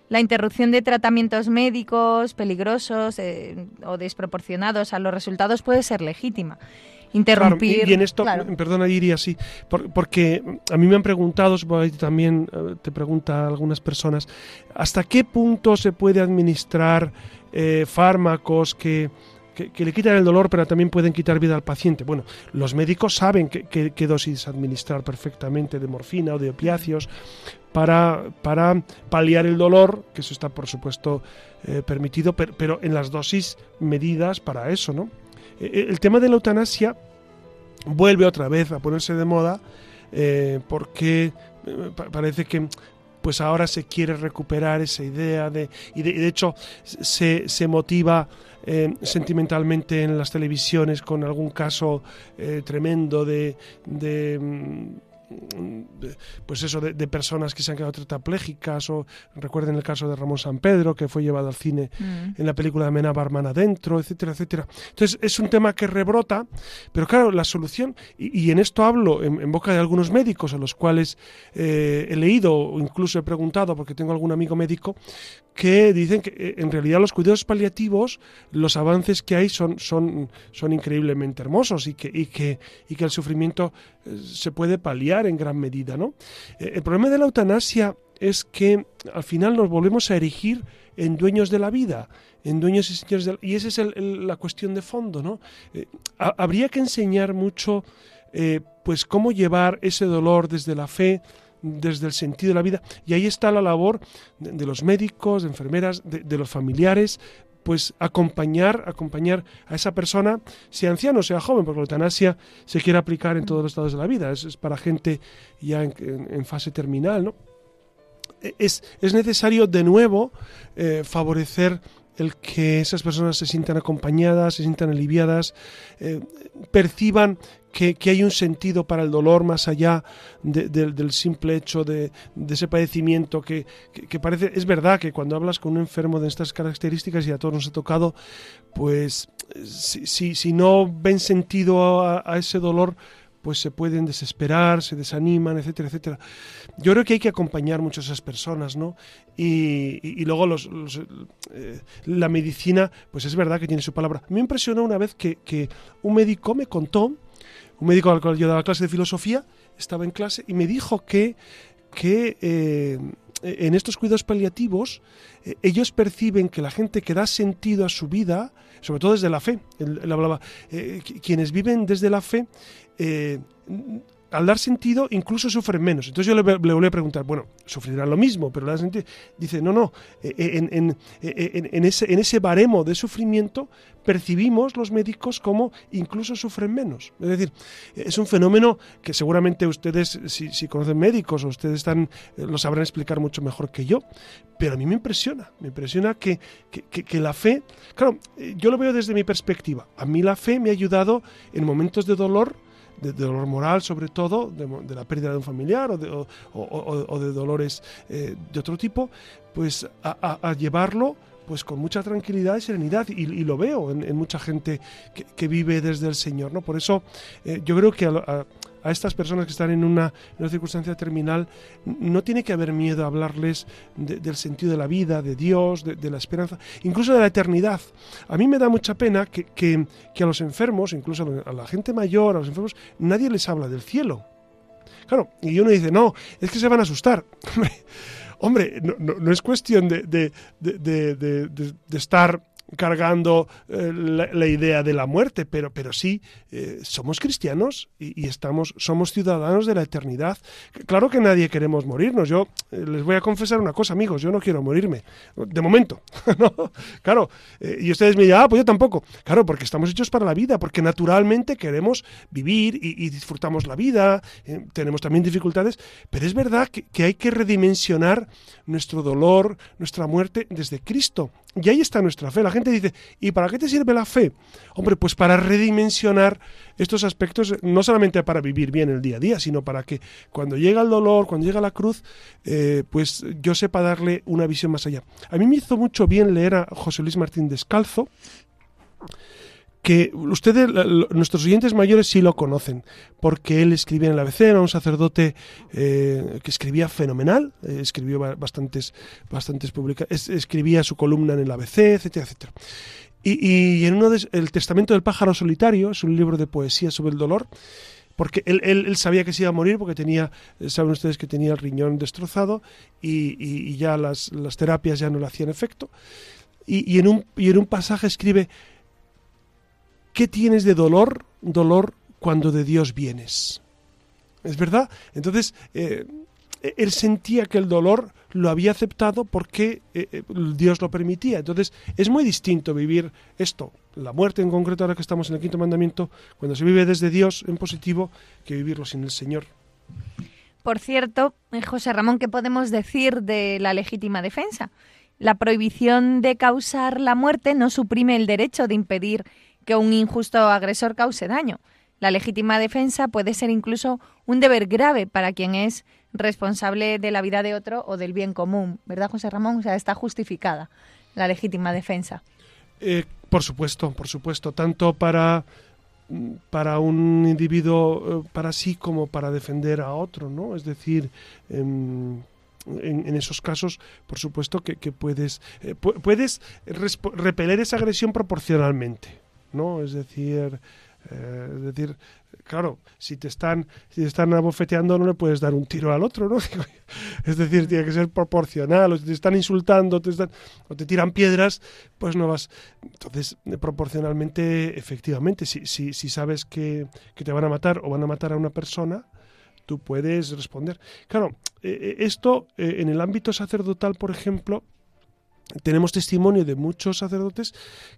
B: La interrupción de tratamientos médicos peligrosos eh, o desproporcionados a los resultados puede ser legítima. Interrumpir.
A: y, en esto, perdona, diría así, porque a mí me han preguntado, también eh, te pregunta algunas personas, ¿hasta qué punto se puede administrar eh, fármacos que, le quitan el dolor, pero también pueden quitar vida al paciente. Bueno, los médicos saben qué dosis administrar perfectamente de morfina o de opiáceos para, para paliar el dolor, que eso está por supuesto eh, permitido, pero, en las dosis medidas para eso, ¿no? Eh, el tema de la eutanasia vuelve otra vez a ponerse de moda porque parece que pues ahora se quiere recuperar esa idea de, y, de, hecho se, se motiva eh, sentimentalmente en las televisiones con algún caso eh, tremendo de, de, mm, pues eso, de, personas que se han quedado tetraplégicas, o recuerden el caso de Ramón San Pedro, que fue llevado al cine mm. en la película de Mena Barman adentro, etcétera, etcétera. Entonces, es un tema que rebrota, pero claro, la solución, y, en esto hablo en, boca de algunos médicos a los cuales eh, he leído o incluso he preguntado, porque tengo algún amigo médico, que dicen que eh, en realidad los cuidados paliativos, los avances que hay son, son, son increíblemente hermosos y que, y que, y que el sufrimiento eh, se puede paliar en gran medida. ¿no? Eh, el problema de la eutanasia es que al final nos volvemos a erigir en dueños de la vida, en dueños y señores de Y esa es la cuestión de fondo. ¿no? habría que enseñar mucho pues cómo llevar ese dolor desde la fe, desde el sentido de la vida. Y ahí está la labor de, los médicos, de enfermeras, de, los familiares, pues acompañar, acompañar a esa persona, sea anciano sea joven, porque la eutanasia se quiere aplicar en todos los estados de la vida, es, para gente ya en, fase terminal, ¿no? E, es, es, necesario de nuevo eh, favorecer el que esas personas se sientan acompañadas, se sientan aliviadas, eh, perciban que, hay un sentido para el dolor más allá del simple hecho de, ese padecimiento que, parece, es verdad que cuando hablas con un enfermo de estas características y a todos nos ha tocado, pues si, si, no ven sentido a, ese dolor, pues se pueden desesperar, se desaniman, etcétera, etcétera. Yo creo que hay que acompañar mucho a esas personas, ¿no? Y, luego los, eh, la medicina, pues es verdad que tiene su palabra. Me impresionó una vez que, que un médico me contó un médico al cual yo daba clase de filosofía, estaba en clase y me dijo que, que eh, en estos cuidados paliativos eh, ellos perciben que la gente que da sentido a su vida, sobre todo desde la fe, él, hablaba, eh, quienes viven desde la fe, al dar sentido incluso sufren menos. Entonces yo le, volví a preguntar, bueno, sufrirán lo mismo, pero dar sentido. Dice, no, no, eh, eh, eh, en, ese, en ese baremo de sufrimiento percibimos los médicos como incluso sufren menos. Es decir, es un fenómeno que seguramente ustedes, si, conocen médicos o ustedes están, lo sabrán explicar mucho mejor que yo, pero a mí me impresiona, me impresiona que, que la fe, claro, yo lo veo desde mi perspectiva, a mí la fe me ha ayudado en momentos de dolor, de, dolor moral sobre todo, de, la pérdida de un familiar o de, de dolores eh, de otro tipo, pues a, llevarlo pues con mucha tranquilidad y serenidad y, lo veo en, mucha gente que, vive desde el Señor, ¿no? Por eso eh, yo creo que a estas personas que están en una, circunstancia terminal, no tiene que haber miedo a hablarles del sentido de la vida, de Dios, de, la esperanza, incluso de la eternidad. A mí me da mucha pena que, a los enfermos, incluso a la gente mayor, a los enfermos, nadie les habla del cielo. Claro, y uno dice, no, es que se van a asustar. Hombre, no, es cuestión de, de estar cargando eh, la, idea de la muerte, pero, pero sí, eh, somos cristianos y, estamos, somos ciudadanos de la eternidad. Claro que nadie queremos morirnos. Yo eh, les voy a confesar una cosa, amigos, yo no quiero morirme, de momento. Claro, y ustedes me dirán, ah, pues yo tampoco. Claro, porque estamos hechos para la vida, porque naturalmente queremos vivir y, disfrutamos la vida, tenemos también dificultades, pero es verdad que, que hay que redimensionar nuestro dolor, nuestra muerte desde Cristo. Y ahí está nuestra fe. La gente dice, ¿y para qué te sirve la fe? Hombre, pues para redimensionar estos aspectos, no solamente para vivir bien el día a día, sino para que cuando llega el dolor, cuando llega la cruz, eh, pues yo sepa darle una visión más allá. A mí me hizo mucho bien leer a José Luis Martín Descalzo, que ustedes, nuestros oyentes mayores sí lo conocen, porque él escribía en la ABC, era un sacerdote eh, que escribía fenomenal, eh, escribió bastantes, bastantes publicaciones, escribía su columna en el ABC, etcétera, etcétera. Y, en uno de, El Testamento del pájaro solitario, es un libro de poesía sobre el dolor, porque él, sabía que se iba a morir porque tenía, saben ustedes que tenía el riñón destrozado y, ya las, las, terapias ya no le hacían efecto. Y, en un, y en un pasaje escribe, ¿Qué tienes de dolor? Dolor cuando de Dios vienes. ¿Es verdad? Entonces, eh, él sentía que el dolor lo había aceptado porque eh, eh, Dios lo permitía. Entonces, es muy distinto vivir esto, la muerte en concreto, ahora que estamos en el quinto mandamiento, cuando se vive desde Dios en positivo, que vivirlo sin el Señor.
B: Por cierto, José Ramón, ¿qué podemos decir de la legítima defensa? La prohibición de causar la muerte no suprime el derecho de impedir que un injusto agresor cause daño. La legítima defensa puede ser incluso un deber grave para quien es responsable de la vida de otro o del bien común, ¿verdad, José Ramón? O sea, está justificada la legítima defensa.
A: Eh, por supuesto, por supuesto, tanto para para un individuo eh, para sí como para defender a otro, ¿no? Es decir, em, en, esos casos, por supuesto que, puedes eh, puedes repeler esa agresión proporcionalmente, ¿no? Es decir, eh, es decir, claro, si te están si te están abofeteando no le puedes dar un tiro al otro, ¿no? es decir, tiene que ser proporcional, o si te están insultando te están, o te tiran piedras, pues no vas. Entonces, proporcionalmente, efectivamente, si, si, si sabes que, que te van a matar o van a matar a una persona, tú puedes responder. Claro, eh, eh, esto en el ámbito sacerdotal, por ejemplo, tenemos testimonio de muchos sacerdotes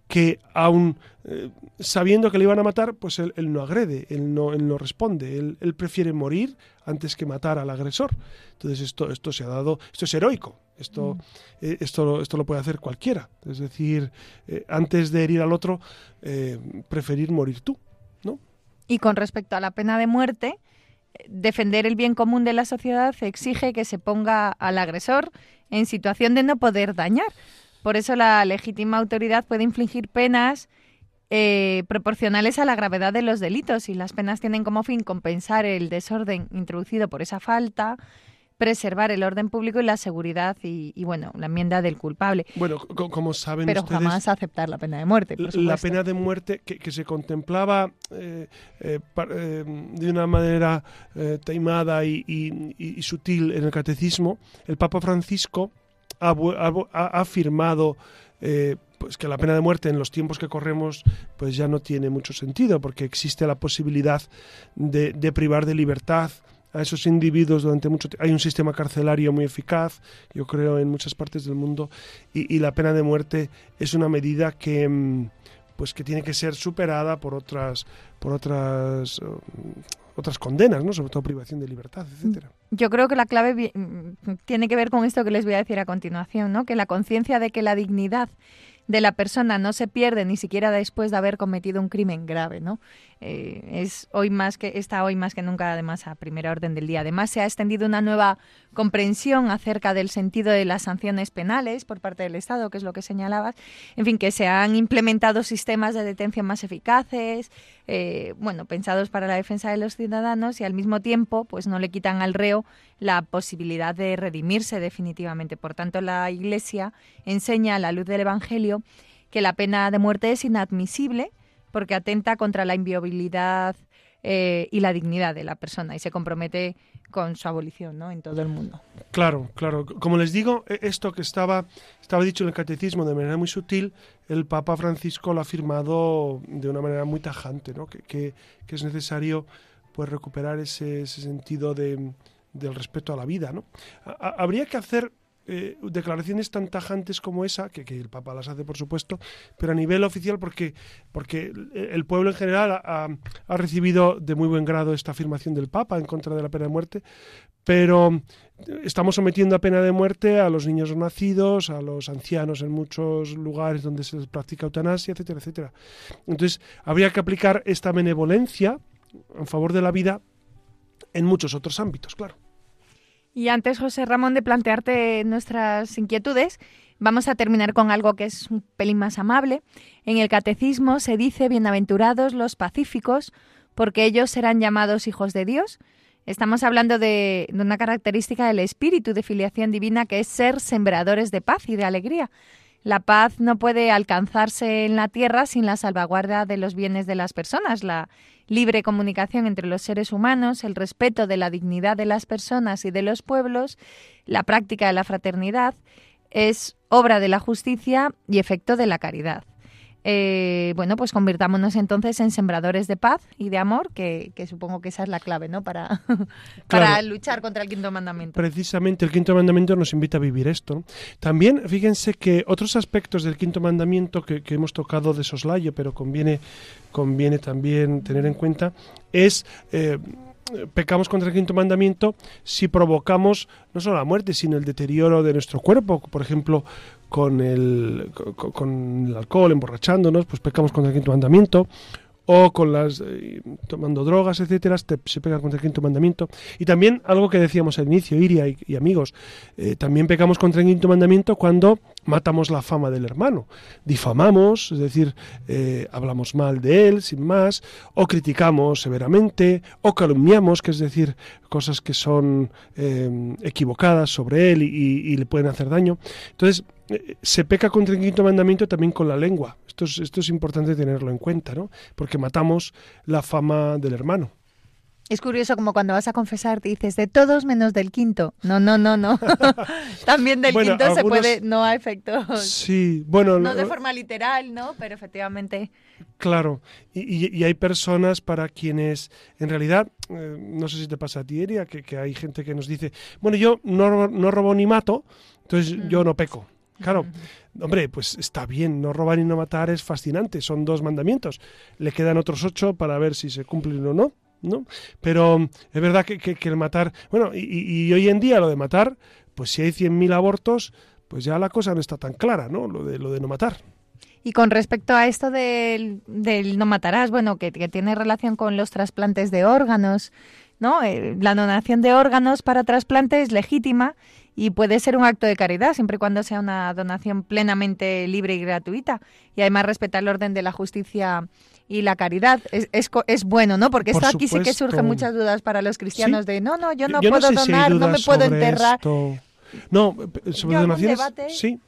A: que aun eh, sabiendo que le iban a matar, pues él, no agrede, él no, él no responde, él, prefiere morir antes que matar al agresor. Entonces esto, esto se ha dado, esto es heroico, esto, mm. eh, esto, esto lo puede hacer cualquiera. Es decir, eh, antes de herir al otro, preferir morir tú, ¿no?
B: Y con respecto a la pena de muerte, defender el bien común de la sociedad exige que se ponga al agresor en situación de no poder dañar. Por eso la legítima autoridad puede infligir penas eh, proporcionales a la gravedad de los delitos y las penas tienen como fin compensar el desorden introducido por esa falta, preservar el orden público y la seguridad y, bueno, la enmienda del culpable.
A: Bueno, como saben
B: Pero
A: ustedes,
B: jamás aceptar la pena de muerte.
A: la pena de muerte que, se contemplaba eh, eh, de una manera taimada y, sutil en el catecismo, el Papa Francisco ha, afirmado pues que la pena de muerte en los tiempos que corremos pues ya no tiene mucho sentido porque existe la posibilidad de, de privar de libertad a esos individuos durante mucho tiempo. Hay un sistema carcelario muy eficaz, yo creo, en muchas partes del mundo, y, la pena de muerte es una medida que mm, pues que tiene que ser superada por otras por otras mm, otras condenas, ¿no? Sobre todo privación de libertad, etcétera.
B: Yo creo que la clave mm, tiene que ver con esto que les voy a decir a continuación, ¿no? Que la conciencia de que la dignidad de la persona no se pierde ni siquiera después de haber cometido un crimen grave, ¿no? Eh, es hoy más que está hoy más que nunca además a primera orden del día. Además se ha extendido una nueva comprensión acerca del sentido de las sanciones penales por parte del Estado, que es lo que señalabas. En fin, que se han implementado sistemas de detención más eficaces, eh, bueno, pensados para la defensa de los ciudadanos y al mismo tiempo, pues no le quitan al reo la posibilidad de redimirse definitivamente. Por tanto, la Iglesia enseña a la luz del Evangelio que la pena de muerte es inadmisible porque atenta contra la inviolabilidad eh, y la dignidad de la persona y se compromete con su abolición ¿no? en todo el mundo.
A: Claro, claro. Como les digo, e, esto que estaba, estaba dicho en el catecismo de manera muy sutil, el Papa Francisco lo ha afirmado de una manera muy tajante, ¿no? que, es necesario pues, recuperar ese, ese sentido de, del respeto a la vida. ¿no? habría que hacer eh, declaraciones tan tajantes como esa, que, el Papa las hace por supuesto, pero a nivel oficial porque, porque el pueblo en general ha, recibido de muy buen grado esta afirmación del Papa en contra de la pena de muerte, pero estamos sometiendo a pena de muerte a los niños nacidos, a los ancianos en muchos lugares donde se les practica eutanasia, etcétera, etcétera. Entonces, habría que aplicar esta benevolencia en favor de la vida en muchos otros ámbitos, claro.
B: Y antes, José Ramón, de plantearte nuestras inquietudes, vamos a terminar con algo que es un pelín más amable. En el catecismo se dice, bienaventurados los pacíficos, porque ellos serán llamados hijos de Dios. Estamos hablando de, de, una característica del espíritu de filiación divina que es ser sembradores de paz y de alegría. La paz no puede alcanzarse en la tierra sin la salvaguarda de los bienes de las personas, la libre comunicación entre los seres humanos, el respeto de la dignidad de las personas y de los pueblos, la práctica de la fraternidad, es obra de la justicia y efecto de la caridad. Eh, bueno, pues convirtámonos entonces en sembradores de paz y de amor, que, supongo que esa es la clave, ¿no? Para, para luchar contra el quinto mandamiento.
A: Precisamente el quinto mandamiento nos invita a vivir esto. También, fíjense que otros aspectos del quinto mandamiento que, hemos tocado de soslayo, pero conviene, conviene también tener en cuenta, es... Eh, pecamos contra el quinto mandamiento si provocamos no solo la muerte, sino el deterioro de nuestro cuerpo. Por ejemplo, con el, con, el alcohol, emborrachándonos, pues pecamos contra el quinto mandamiento, o con las eh, tomando drogas, etcétera, se peca contra el quinto mandamiento. Y también algo que decíamos al inicio, Iria y, amigos, eh, también pecamos contra el quinto mandamiento cuando matamos la fama del hermano, difamamos, es decir, eh, hablamos mal de él sin más, o criticamos severamente, o calumniamos, que es decir, cosas que son equivocadas sobre él y, y le pueden hacer daño. Entonces, se peca contra el quinto mandamiento también con la lengua. Esto es, esto es importante tenerlo en cuenta, ¿no? Porque matamos la fama del hermano.
B: Es curioso como cuando vas a confesar te dices de todos menos del quinto. No, no, no, no. También del quinto se puede, no a efectos.
A: Sí, bueno.
B: No de forma literal, ¿no? Pero efectivamente.
A: Claro, y, hay personas para quienes, en realidad, eh, no sé si te pasa a ti, Eria, que, hay gente que nos dice, bueno, yo no, no robo ni mato, entonces yo no peco. Claro, hombre, pues está bien, no robar y no matar es fascinante, son dos mandamientos. Le quedan otros ocho para ver si se cumplen o no, ¿no? Pero es verdad que, que, el matar, bueno, y, hoy en día lo de matar, pues si hay 100.000 abortos, pues ya la cosa no está tan clara, ¿no? Lo de, lo de no matar.
B: Y con respecto a esto del, no matarás, bueno, que, tiene relación con los trasplantes de órganos, ¿no? Eh, la donación de órganos para trasplante es legítima y puede ser un acto de caridad siempre y cuando sea una donación plenamente libre y gratuita. Y además respeta el orden de la justicia y la caridad. Es, es, bueno, ¿no? Porque esto aquí sí que surgen muchas dudas para los cristianos de no, no, yo no puedo donar, no me puedo enterrar.
A: No, sobre donaciones, sí,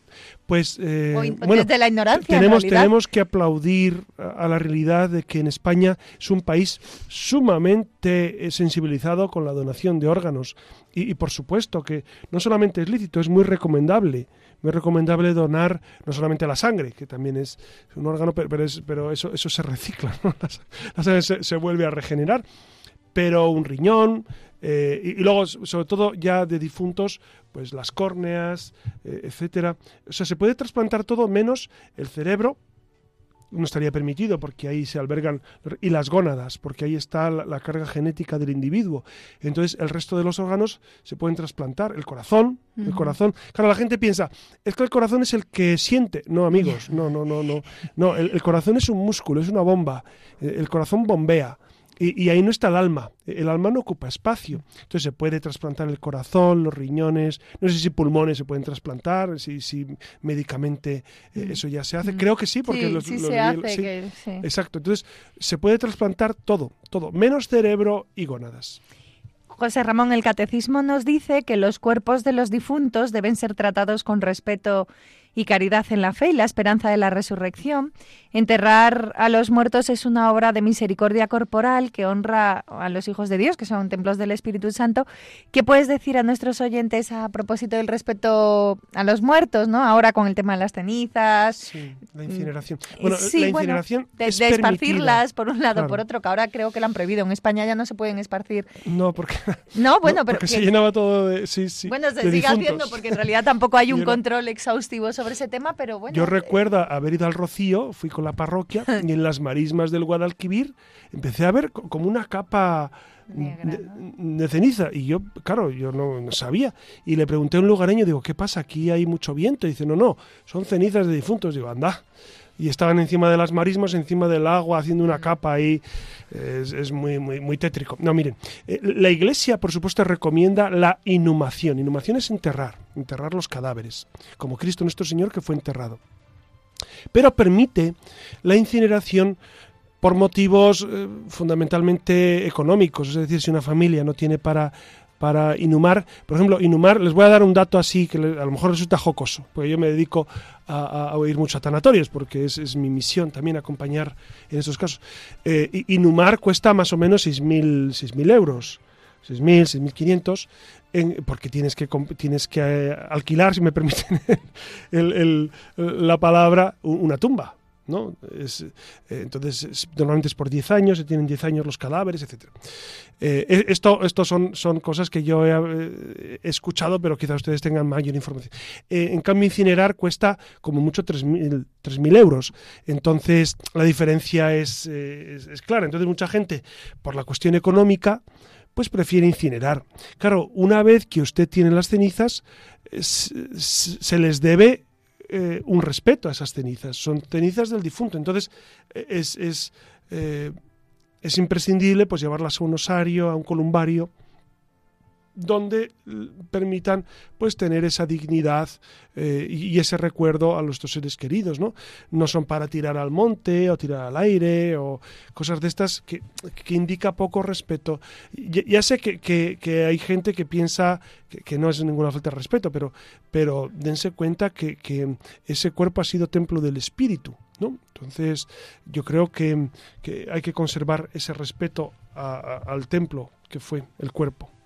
A: pues eh,
B: bueno, desde la ignorancia.
A: Tenemos, tenemos que aplaudir a la realidad de que en España es un país sumamente eh, sensibilizado con la donación de órganos. Y, por supuesto que no solamente es lícito, es muy recomendable. Muy recomendable donar no solamente la sangre, que también es un órgano, pero, pero, eso, eso se recicla, la, sangre se vuelve a regenerar. Pero un riñón, eh, y, luego, sobre todo ya de difuntos, pues las córneas, eh, etcétera. O sea, se puede trasplantar todo menos el cerebro, no estaría permitido porque ahí se albergan y las gónadas porque ahí está la, carga genética del individuo. Entonces el resto de los órganos se pueden trasplantar el corazón el corazón. Claro la gente piensa es que el corazón es el que siente no amigos no no no no. No el corazón es un músculo es una bomba. El corazón bombea y, ahí no está el alma. El alma no ocupa espacio. Entonces se puede trasplantar el corazón, los riñones, no sé si pulmones se pueden trasplantar, si, si médicamente eh, mm. eso ya se hace. Mm. Creo que sí, porque
B: sí,
A: los,
B: sí se hace.
A: Exacto. Entonces se puede trasplantar todo, todo, menos cerebro y gónadas.
B: José Ramón, el catecismo nos dice que los cuerpos de los difuntos deben ser tratados con respeto y caridad en la fe y la esperanza de la resurrección. Enterrar a los muertos es una obra de misericordia corporal que honra a los hijos de Dios, que son templos del Espíritu Santo. ¿Qué puedes decir a nuestros oyentes a propósito del respeto a los muertos, ¿no? Ahora con el tema de las cenizas.
A: Sí, la incineración. Bueno, la incineración
B: de, esparcirlas por un lado, por otro, que ahora creo que la han prohibido. En España ya no se pueden esparcir.
A: No, porque.
B: No, bueno, pero.
A: Porque se llenaba todo de. Sí, sí.
B: Bueno, se sigue haciendo porque en realidad tampoco hay un control exhaustivo sobre ese tema, pero bueno.
A: Yo recuerdo haber ido al Rocío, fui con la parroquia y en las marismas del Guadalquivir empecé a ver como una capa de, ceniza y yo, claro, yo no, sabía y le pregunté a un lugareño, digo, ¿qué pasa? Aquí hay mucho viento y dice, no, no, son cenizas de difuntos, digo, anda y estaban encima de las marismas, encima del agua, haciendo una capa ahí. Es, muy, muy, muy tétrico. No, miren, eh, la iglesia, por supuesto, recomienda la inhumación. Inhumación es enterrar, enterrar los cadáveres, como Cristo nuestro Señor que fue enterrado. Pero permite la incineración por motivos eh, fundamentalmente económicos, es decir, si una familia no tiene para para inhumar. Por ejemplo, inhumar, les voy a dar un dato así que a lo mejor resulta jocoso, porque yo me dedico a, oír mucho a tanatorios, porque es, mi misión también acompañar en esos casos. Eh, inhumar cuesta más o menos 6.000 euros. 6.000, 6.500, porque tienes que, tienes que eh, alquilar, si me permiten la palabra, una tumba. Es, eh, entonces, normalmente es por 10 años, se tienen 10 años los cadáveres, etc. Eh, e, esto esto son, son cosas que yo he, eh, escuchado, pero quizá ustedes tengan mayor información. en cambio, incinerar cuesta como mucho 3.000 euros. Entonces, la diferencia es, es, clara. Entonces, mucha gente, por la cuestión económica, pues prefiere incinerar. Claro, una vez que usted tiene las cenizas, se les debe eh, un respeto a esas cenizas. Son cenizas del difunto. Entonces, eh, es, eh, es imprescindible pues llevarlas a un osario, a un columbario, donde permitan pues tener esa dignidad eh, y ese recuerdo a nuestros seres queridos, ¿no? No son para tirar al monte o tirar al aire o cosas de estas que, que indica poco respeto. Ya, sé que, que, hay gente que piensa que, no es ninguna falta de respeto, pero, pero dense cuenta que, ese cuerpo ha sido templo del espíritu, ¿no? Entonces yo creo que, hay que conservar ese respeto al templo que fue el cuerpo.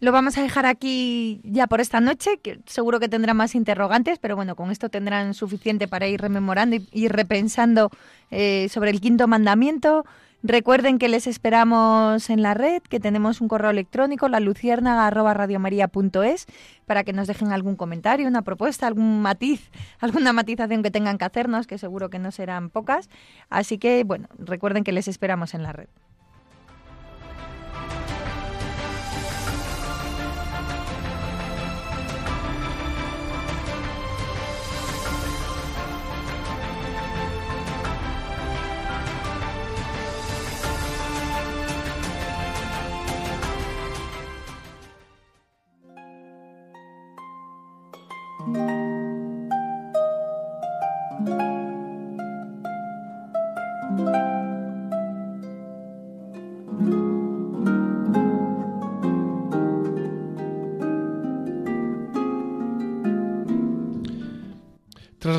B: Lo vamos a dejar aquí ya por esta noche, que seguro que tendrá más interrogantes, pero bueno, con esto tendrán suficiente para ir rememorando y, repensando eh, sobre el quinto mandamiento. Recuerden que les esperamos en la red, que tenemos un correo electrónico, la para que nos dejen algún comentario, una propuesta, algún matiz, alguna matización que tengan que hacernos, que seguro que no serán pocas. Así que, bueno, recuerden que les esperamos en la red.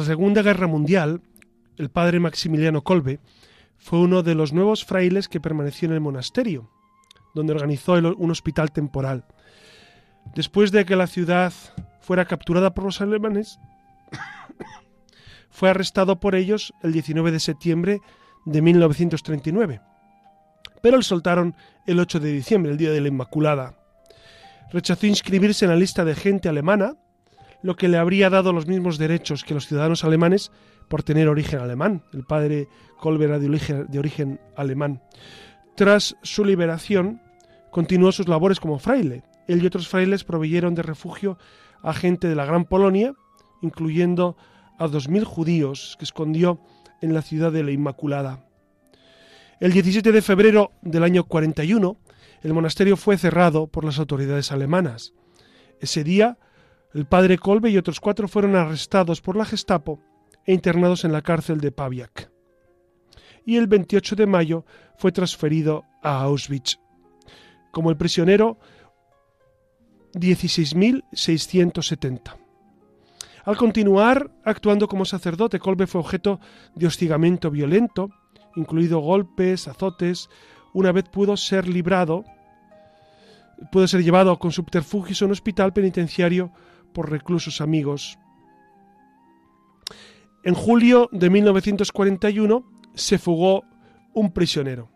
A: Segunda Guerra Mundial, el padre Maximiliano Kolbe fue uno de los nuevos frailes que permaneció en el monasterio, donde organizó un hospital temporal. Después de que la ciudad fuera capturada por los alemanes, fue arrestado por ellos el 19 de septiembre de 1939, pero le soltaron el 8 de diciembre, el día de la Inmaculada. Rechazó inscribirse en la lista de gente alemana lo que le habría dado los mismos derechos que los ciudadanos alemanes por tener origen alemán. El padre Kolbe era de origen, de origen alemán. Tras su liberación, continuó sus labores como fraile. Él y otros frailes proveyeron de refugio a gente de la Gran Polonia, incluyendo a 2.000 judíos que escondió en la ciudad de la Inmaculada. El 17 de febrero del año 41, el monasterio fue cerrado por las autoridades alemanas. Ese día, el padre Kolbe y otros cuatro fueron arrestados por la Gestapo e internados en la cárcel de Paviak. Y el 28 de mayo fue transferido a Auschwitz. Como el prisionero 16.670. Al continuar actuando como sacerdote, Kolbe fue objeto de hostigamiento violento, incluido golpes, azotes. Una vez pudo ser librado, pudo ser llevado con subterfugios a un hospital penitenciario por reclusos amigos. En julio de 1941 se fugó un prisionero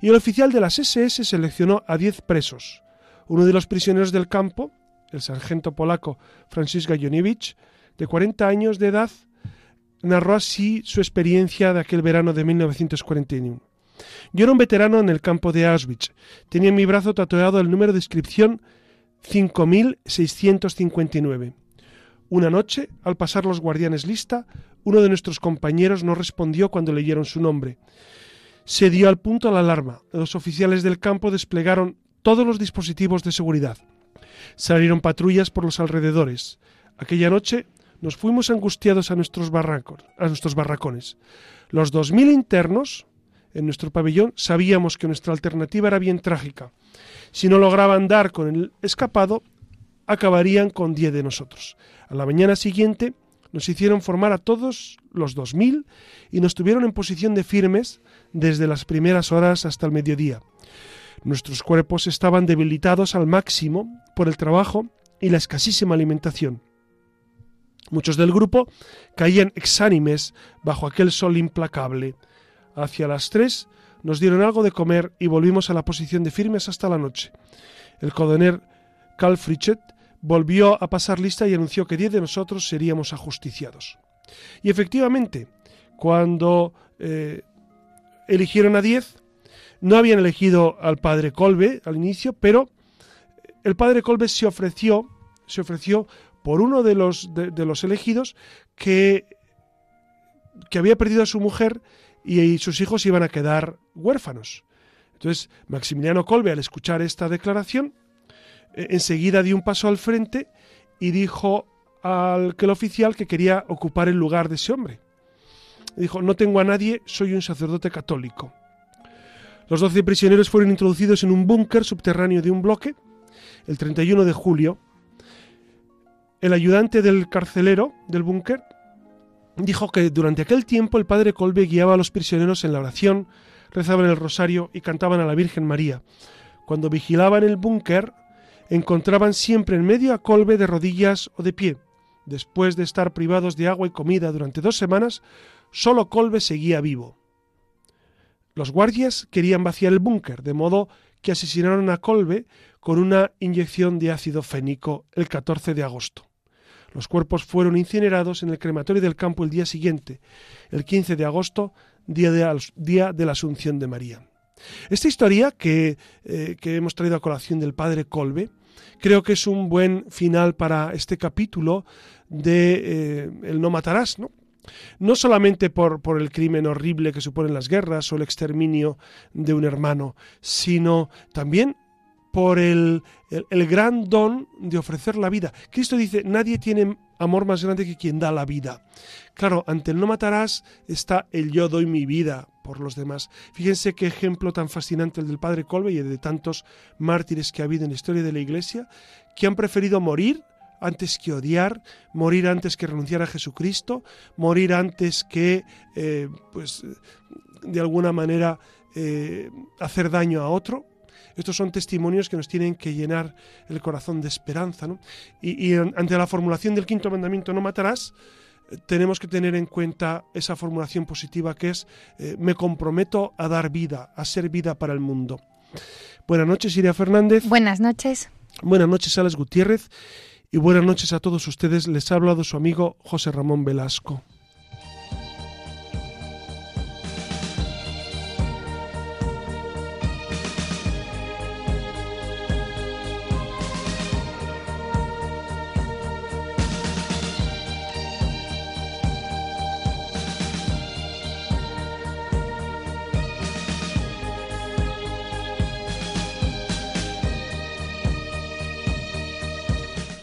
A: y el oficial de las SS seleccionó a 10 presos. Uno de los prisioneros del campo, el sargento polaco Francis Gajoniewicz, de 40 años de edad, narró así su experiencia de aquel verano de 1941. Yo era un veterano en el campo de Auschwitz. Tenía en mi brazo tatuado el número de inscripción 5659. Una noche, al pasar los guardianes lista, uno de nuestros compañeros no respondió cuando leyeron su nombre. Se dio al punto la alarma. Los oficiales del campo desplegaron todos los dispositivos de seguridad. Salieron patrullas por los alrededores. Aquella noche nos fuimos angustiados a nuestros, barracos, a nuestros barracones. Los dos mil internos en nuestro pabellón sabíamos que nuestra alternativa era bien trágica. Si no lograban dar con el escapado, acabarían con diez de nosotros. A la mañana siguiente nos hicieron formar a todos los dos mil y nos tuvieron en posición de firmes desde las primeras horas hasta el mediodía. Nuestros cuerpos estaban debilitados al máximo por el trabajo y la escasísima alimentación. Muchos del grupo caían exánimes bajo aquel sol implacable. Hacia las tres nos dieron algo de comer y volvimos a la posición de firmes hasta la noche. El codoner Carl Fritschet volvió a pasar lista y anunció que diez de nosotros seríamos ajusticiados. Y efectivamente, cuando eh, eligieron a diez, no habían elegido al padre Colbe al inicio, pero el padre Colbe se ofreció, se ofreció por uno de los, de los elegidos que, que había perdido a su mujer y sus hijos iban a quedar huérfanos. Entonces, Maximiliano Kolbe, al escuchar esta declaración, eh, enseguida dio un paso al frente y dijo al que el oficial que quería ocupar el lugar de ese hombre. Dijo, no tengo a nadie, soy un sacerdote católico. Los doce prisioneros fueron introducidos en un búnker subterráneo de un bloque el 31 de julio. El ayudante del carcelero del búnker dijo que durante aquel tiempo el padre Colbe guiaba a los prisioneros en la oración, rezaban el rosario y cantaban a la Virgen María. Cuando vigilaban el búnker, encontraban siempre en medio a Colbe de rodillas o de pie. Después de estar privados de agua y comida durante dos semanas, solo Colbe seguía vivo. Los guardias querían vaciar el búnker, de modo que asesinaron a Colbe con una inyección de ácido fénico el 14 de agosto. Los cuerpos fueron incinerados en el crematorio del campo el día siguiente, el 15 de agosto, día de, la Asunción de María. Esta historia que, eh, que, hemos traído a colación del padre Colbe, creo que es un buen final para este capítulo de eh, El no matarás, ¿no? No solamente por, por, el crimen horrible que suponen las guerras o el exterminio de un hermano, sino también por el, el, gran don de ofrecer la vida. Cristo dice, nadie tiene amor más grande que quien da la vida. Claro, ante el no matarás está el yo doy mi vida por los demás. Fíjense qué ejemplo tan fascinante el del Padre Colbe y de tantos mártires que ha habido en la historia de la Iglesia, que han preferido morir antes que odiar, morir antes que renunciar a Jesucristo, morir antes que, eh, pues, de alguna manera eh, hacer daño a otro. Estos son testimonios que nos tienen que llenar el corazón de esperanza. Y, ante la formulación del quinto mandamiento, no matarás, eh, tenemos que tener en cuenta esa formulación positiva que es me comprometo a dar vida, a ser vida para el mundo. Buenas noches, Iria Fernández.
B: Buenas noches.
A: Buenas noches, Alex Gutiérrez y buenas noches a todos ustedes. Les ha hablado su amigo José Ramón Velasco.